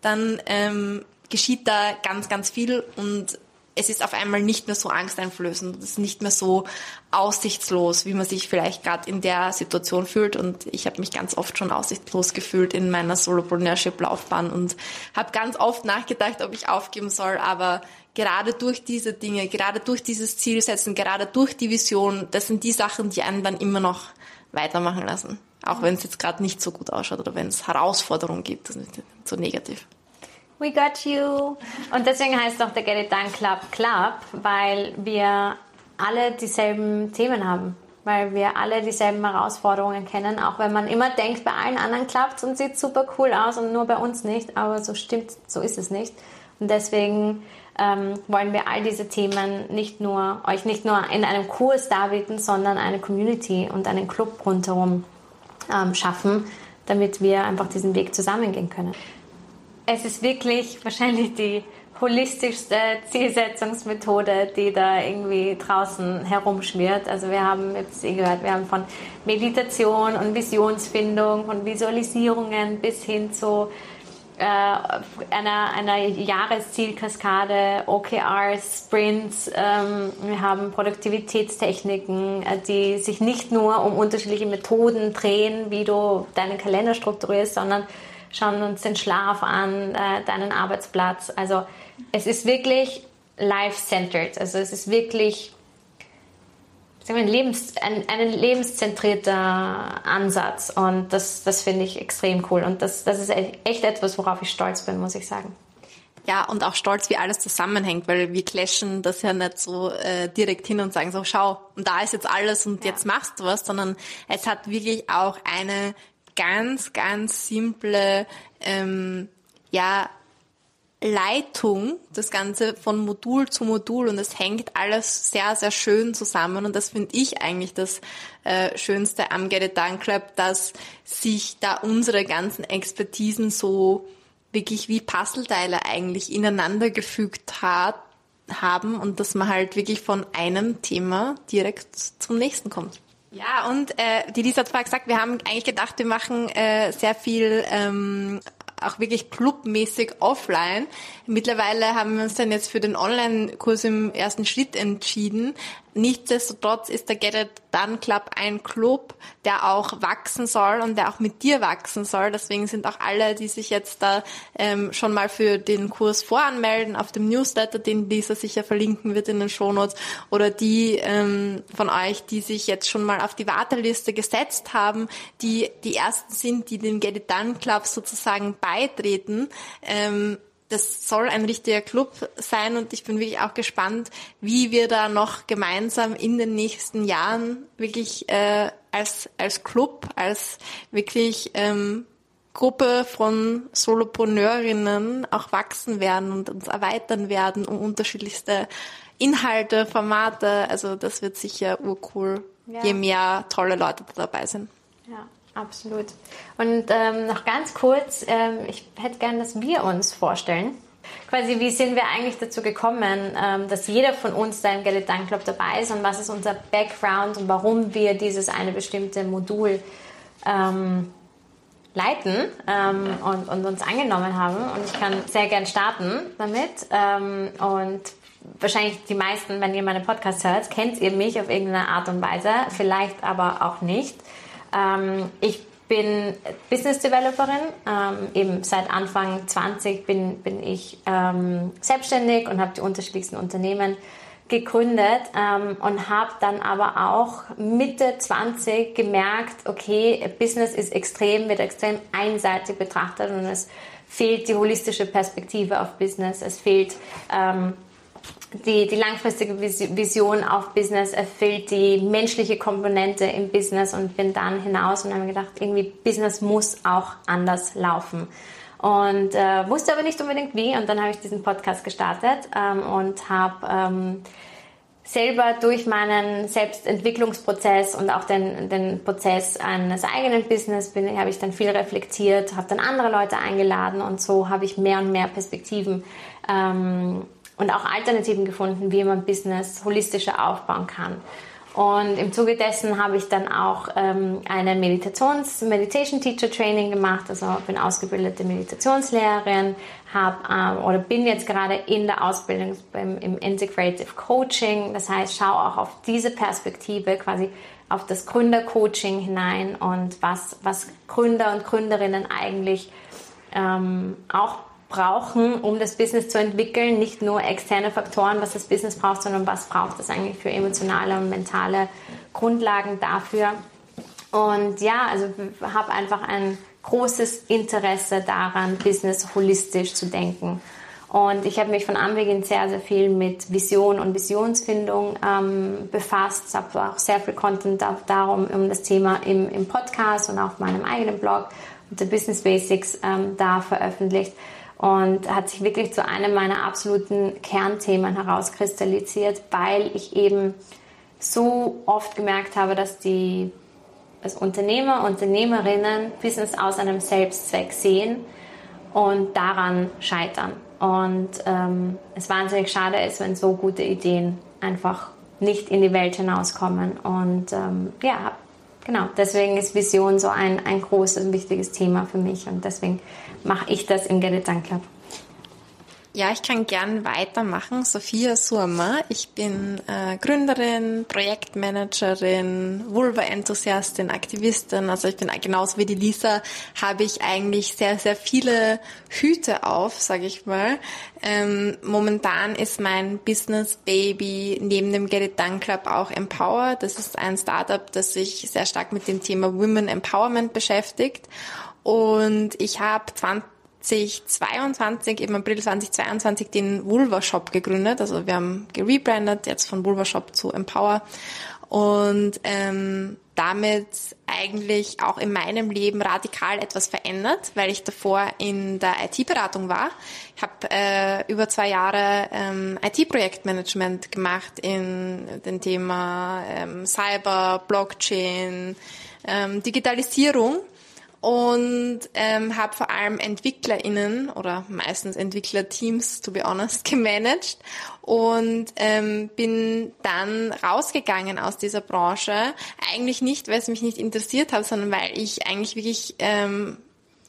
Speaker 1: Dann ähm, geschieht da ganz, ganz viel und es ist auf einmal nicht mehr so angsteinflößend, es ist nicht mehr so aussichtslos, wie man sich vielleicht gerade in der Situation fühlt. Und ich habe mich ganz oft schon aussichtslos gefühlt in meiner Solopreneurship-Laufbahn und habe ganz oft nachgedacht, ob ich aufgeben soll. Aber gerade durch diese Dinge, gerade durch dieses Zielsetzen, gerade durch die Vision, das sind die Sachen, die einen dann immer noch weitermachen lassen. Auch wenn es jetzt gerade nicht so gut ausschaut oder wenn es Herausforderungen gibt, das ist nicht so negativ.
Speaker 3: We got you. Und deswegen heißt auch der Get It Done Club Club, weil wir alle dieselben Themen haben. Weil wir alle dieselben Herausforderungen kennen, auch wenn man immer denkt, bei allen anderen klappt und sieht super cool aus und nur bei uns nicht. Aber so stimmt, so ist es nicht. Und deswegen ähm, wollen wir all diese Themen nicht nur, euch nicht nur in einem Kurs darbieten, sondern eine Community und einen Club rundherum ähm, schaffen, damit wir einfach diesen Weg zusammengehen können es ist wirklich wahrscheinlich die holistischste Zielsetzungsmethode, die da irgendwie draußen herumschwirrt. Also wir haben jetzt eh gehört, wir haben von Meditation und Visionsfindung, von Visualisierungen bis hin zu äh, einer, einer Jahreszielkaskade, OKRs, Sprints. Ähm, wir haben Produktivitätstechniken, äh, die sich nicht nur um unterschiedliche Methoden drehen, wie du deinen Kalender strukturierst, sondern schauen uns den Schlaf an, äh, deinen Arbeitsplatz. Also es ist wirklich life-centered. Also es ist wirklich wir, ein, Lebens, ein, ein lebenszentrierter Ansatz. Und das, das finde ich extrem cool. Und das, das ist echt etwas, worauf ich stolz bin, muss ich sagen.
Speaker 1: Ja, und auch stolz, wie alles zusammenhängt, weil wir clashen das ja nicht so äh, direkt hin und sagen so, schau, und da ist jetzt alles und ja. jetzt machst du was, sondern es hat wirklich auch eine ganz, ganz simple ähm, ja, Leitung, das Ganze von Modul zu Modul und es hängt alles sehr, sehr schön zusammen und das finde ich eigentlich das äh, Schönste am Get It Done Club, dass sich da unsere ganzen Expertisen so wirklich wie Puzzleteile eigentlich ineinander gefügt hat, haben und dass man halt wirklich von einem Thema direkt zum nächsten kommt. Ja, und äh, die Lisa hat vorher gesagt, wir haben eigentlich gedacht, wir machen äh, sehr viel ähm, auch wirklich clubmäßig offline. Mittlerweile haben wir uns dann jetzt für den Online-Kurs im ersten Schritt entschieden. Nichtsdestotrotz ist der Get It Done Club ein Club, der auch wachsen soll und der auch mit dir wachsen soll. Deswegen sind auch alle, die sich jetzt da ähm, schon mal für den Kurs voranmelden auf dem Newsletter, den Lisa sicher verlinken wird in den Shownotes, oder die ähm, von euch, die sich jetzt schon mal auf die Warteliste gesetzt haben, die die ersten sind, die den Get It Done Club sozusagen beitreten. Ähm, das soll ein richtiger Club sein und ich bin wirklich auch gespannt, wie wir da noch gemeinsam in den nächsten Jahren wirklich äh, als als Club, als wirklich ähm, Gruppe von Solopreneurinnen auch wachsen werden und uns erweitern werden um unterschiedlichste Inhalte, Formate. Also das wird sicher urcool, ja. je mehr tolle Leute dabei sind.
Speaker 3: Ja. Absolut. Und ähm, noch ganz kurz, ähm, ich hätte gern, dass wir uns vorstellen. Quasi, wie sind wir eigentlich dazu gekommen, ähm, dass jeder von uns da im Gelitan Club dabei ist und was ist unser Background und warum wir dieses eine bestimmte Modul ähm, leiten ähm, und, und, uns angenommen haben. Und ich kann sehr gern starten damit. Ähm, und wahrscheinlich die meisten, wenn ihr meine Podcasts hört, kennt ihr mich auf irgendeine Art und Weise, vielleicht aber auch nicht. Ähm, ich bin Business Developerin. Ähm, eben seit Anfang 20 bin, bin ich ähm, selbstständig und habe die unterschiedlichsten Unternehmen gegründet ähm, und habe dann aber auch Mitte 20 gemerkt, okay, Business ist extrem, wird extrem einseitig betrachtet und es fehlt die holistische Perspektive auf Business. Es fehlt ähm, die, die langfristige Vision auf Business erfüllt die menschliche Komponente im Business und bin dann hinaus und habe gedacht, irgendwie Business muss auch anders laufen. Und äh, wusste aber nicht unbedingt wie. Und dann habe ich diesen Podcast gestartet ähm, und habe ähm, selber durch meinen Selbstentwicklungsprozess und auch den, den Prozess eines eigenen Business bin, habe ich dann viel reflektiert, habe dann andere Leute eingeladen und so habe ich mehr und mehr Perspektiven ähm, und auch Alternativen gefunden, wie man Business holistischer aufbauen kann. Und im Zuge dessen habe ich dann auch ähm, eine Meditations Meditation Teacher Training gemacht, also bin ausgebildete Meditationslehrerin, habe ähm, oder bin jetzt gerade in der Ausbildung beim, im Integrative Coaching. Das heißt, schaue auch auf diese Perspektive quasi auf das Gründercoaching hinein und was was Gründer und Gründerinnen eigentlich ähm, auch brauchen, um das Business zu entwickeln. Nicht nur externe Faktoren, was das Business braucht, sondern was braucht es eigentlich für emotionale und mentale Grundlagen dafür. Und ja, also habe einfach ein großes Interesse daran, Business holistisch zu denken. Und ich habe mich von Anbeginn sehr, sehr viel mit Vision und Visionsfindung ähm, befasst. habe auch sehr viel Content darum um das Thema im, im Podcast und auf meinem eigenen Blog unter Business Basics ähm, da veröffentlicht und hat sich wirklich zu einem meiner absoluten Kernthemen herauskristallisiert, weil ich eben so oft gemerkt habe, dass die als Unternehmer, Unternehmerinnen Business aus einem Selbstzweck sehen und daran scheitern. Und ähm, es wahnsinnig schade ist, wenn so gute Ideen einfach nicht in die Welt hinauskommen. Und ähm, ja, genau, deswegen ist Vision so ein, ein großes und wichtiges Thema für mich. Und deswegen mache ich das im Get It Done Club.
Speaker 1: Ja, ich kann gern weitermachen. Sophia Surma. Ich bin äh, Gründerin, Projektmanagerin, Vulva-Enthusiastin, Aktivistin. Also ich bin genauso wie die Lisa, habe ich eigentlich sehr, sehr viele Hüte auf, sage ich mal. Ähm, momentan ist mein Business Baby neben dem Get It Done Club auch Empower. Das ist ein Startup, das sich sehr stark mit dem Thema Women Empowerment beschäftigt. Und ich habe 2022, im April 2022, den Vulva Shop gegründet. Also wir haben gerebrandet, jetzt von Vulva Shop zu Empower. Und ähm, damit eigentlich auch in meinem Leben radikal etwas verändert, weil ich davor in der IT-Beratung war. Ich habe äh, über zwei Jahre ähm, IT-Projektmanagement gemacht in dem Thema ähm, Cyber, Blockchain, ähm, Digitalisierung und ähm, habe vor allem EntwicklerInnen oder meistens Entwicklerteams, to be honest, gemanagt und ähm, bin dann rausgegangen aus dieser Branche. Eigentlich nicht, weil es mich nicht interessiert hat, sondern weil ich eigentlich wirklich ähm,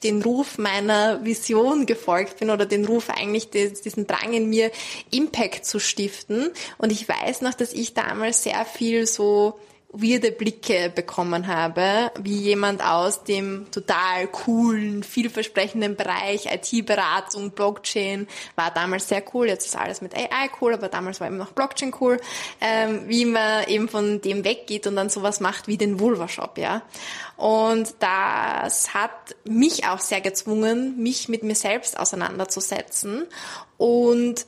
Speaker 1: den Ruf meiner Vision gefolgt bin oder den Ruf eigentlich des, diesen Drang in mir, Impact zu stiften. Und ich weiß noch, dass ich damals sehr viel so weirde Blicke bekommen habe, wie jemand aus dem total coolen, vielversprechenden Bereich IT-Beratung, Blockchain, war damals sehr cool, jetzt ist alles mit AI cool, aber damals war eben noch Blockchain cool, ähm, wie man eben von dem weggeht und dann sowas macht wie den Vulva Shop, ja. Und das hat mich auch sehr gezwungen, mich mit mir selbst auseinanderzusetzen. Und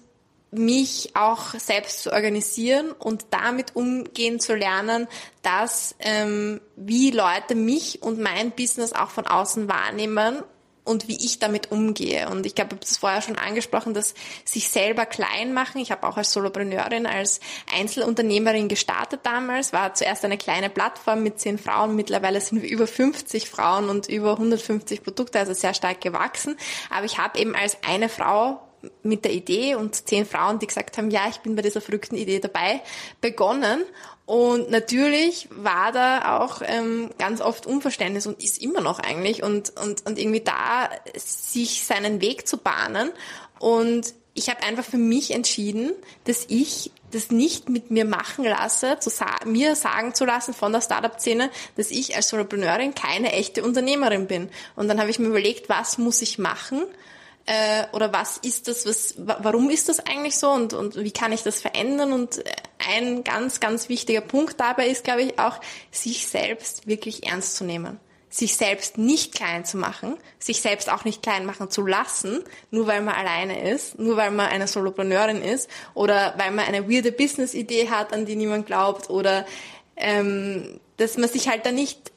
Speaker 1: mich auch selbst zu organisieren und damit umgehen zu lernen, dass ähm, wie Leute mich und mein Business auch von außen wahrnehmen und wie ich damit umgehe. Und ich glaube, ich habe das vorher schon angesprochen, dass sich selber klein machen. Ich habe auch als Solopreneurin, als Einzelunternehmerin gestartet damals, war zuerst eine kleine Plattform mit zehn Frauen. Mittlerweile sind wir über 50 Frauen und über 150 Produkte, also sehr stark gewachsen. Aber ich habe eben als eine Frau mit der Idee und zehn Frauen, die gesagt haben, ja, ich bin bei dieser verrückten Idee dabei, begonnen. Und natürlich war da auch ähm, ganz oft Unverständnis und ist immer noch eigentlich und, und, und irgendwie da, sich seinen Weg zu bahnen. Und ich habe einfach für mich entschieden, dass ich das nicht mit mir machen lasse, sa mir sagen zu lassen von der Startup-Szene, dass ich als Solopreneurin keine echte Unternehmerin bin. Und dann habe ich mir überlegt, was muss ich machen, äh, oder was ist das, was, warum ist das eigentlich so und, und wie kann ich das verändern? Und ein ganz, ganz wichtiger Punkt dabei ist, glaube ich, auch, sich selbst wirklich ernst zu nehmen. sich selbst nicht klein zu machen, sich selbst auch nicht klein machen zu lassen, nur weil man alleine ist, nur weil man eine Solopreneurin ist oder weil man eine weirde Business-Idee hat, an die niemand glaubt oder ähm, dass man sich halt da nicht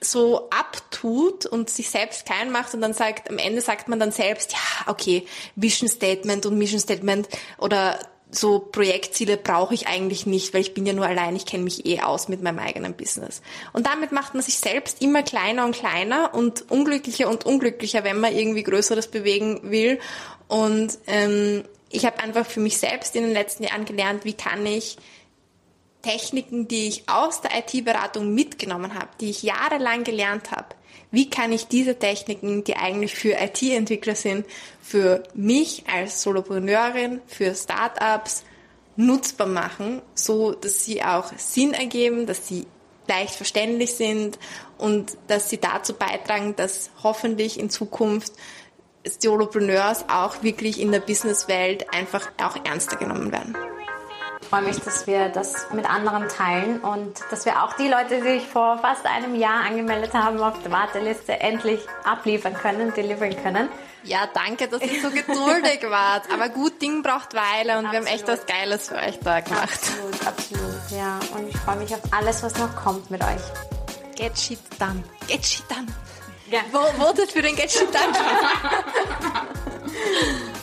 Speaker 1: so abtut und sich selbst klein macht und dann sagt, am Ende sagt man dann selbst, ja, okay, Vision Statement und Mission Statement oder so Projektziele brauche ich eigentlich nicht, weil ich bin ja nur allein, ich kenne mich eh aus mit meinem eigenen Business. Und damit macht man sich selbst immer kleiner und kleiner und unglücklicher und unglücklicher, wenn man irgendwie Größeres bewegen will. Und ähm, ich habe einfach für mich selbst in den letzten Jahren gelernt, wie kann ich Techniken, die ich aus der IT-Beratung mitgenommen habe, die ich jahrelang gelernt habe, wie kann ich diese Techniken, die eigentlich für IT-Entwickler sind, für mich als Solopreneurin, für Startups nutzbar machen, so dass sie auch Sinn ergeben, dass sie leicht verständlich sind und dass sie dazu beitragen, dass hoffentlich in Zukunft Solopreneurs auch wirklich in der Businesswelt einfach auch ernster genommen werden.
Speaker 3: Ich freue mich, dass wir das mit anderen teilen und dass wir auch die Leute, die sich vor fast einem Jahr angemeldet haben auf der Warteliste, endlich abliefern können, deliveren können.
Speaker 1: Ja, danke, dass ihr so geduldig wart. Aber gut Ding braucht Weile und absolut. wir haben echt was Geiles für euch da gemacht.
Speaker 3: Absolut, absolut, ja. Und ich freue mich auf alles, was noch kommt mit euch.
Speaker 1: Get shit done. Get shit done. Ja. Votet für den Get shit done.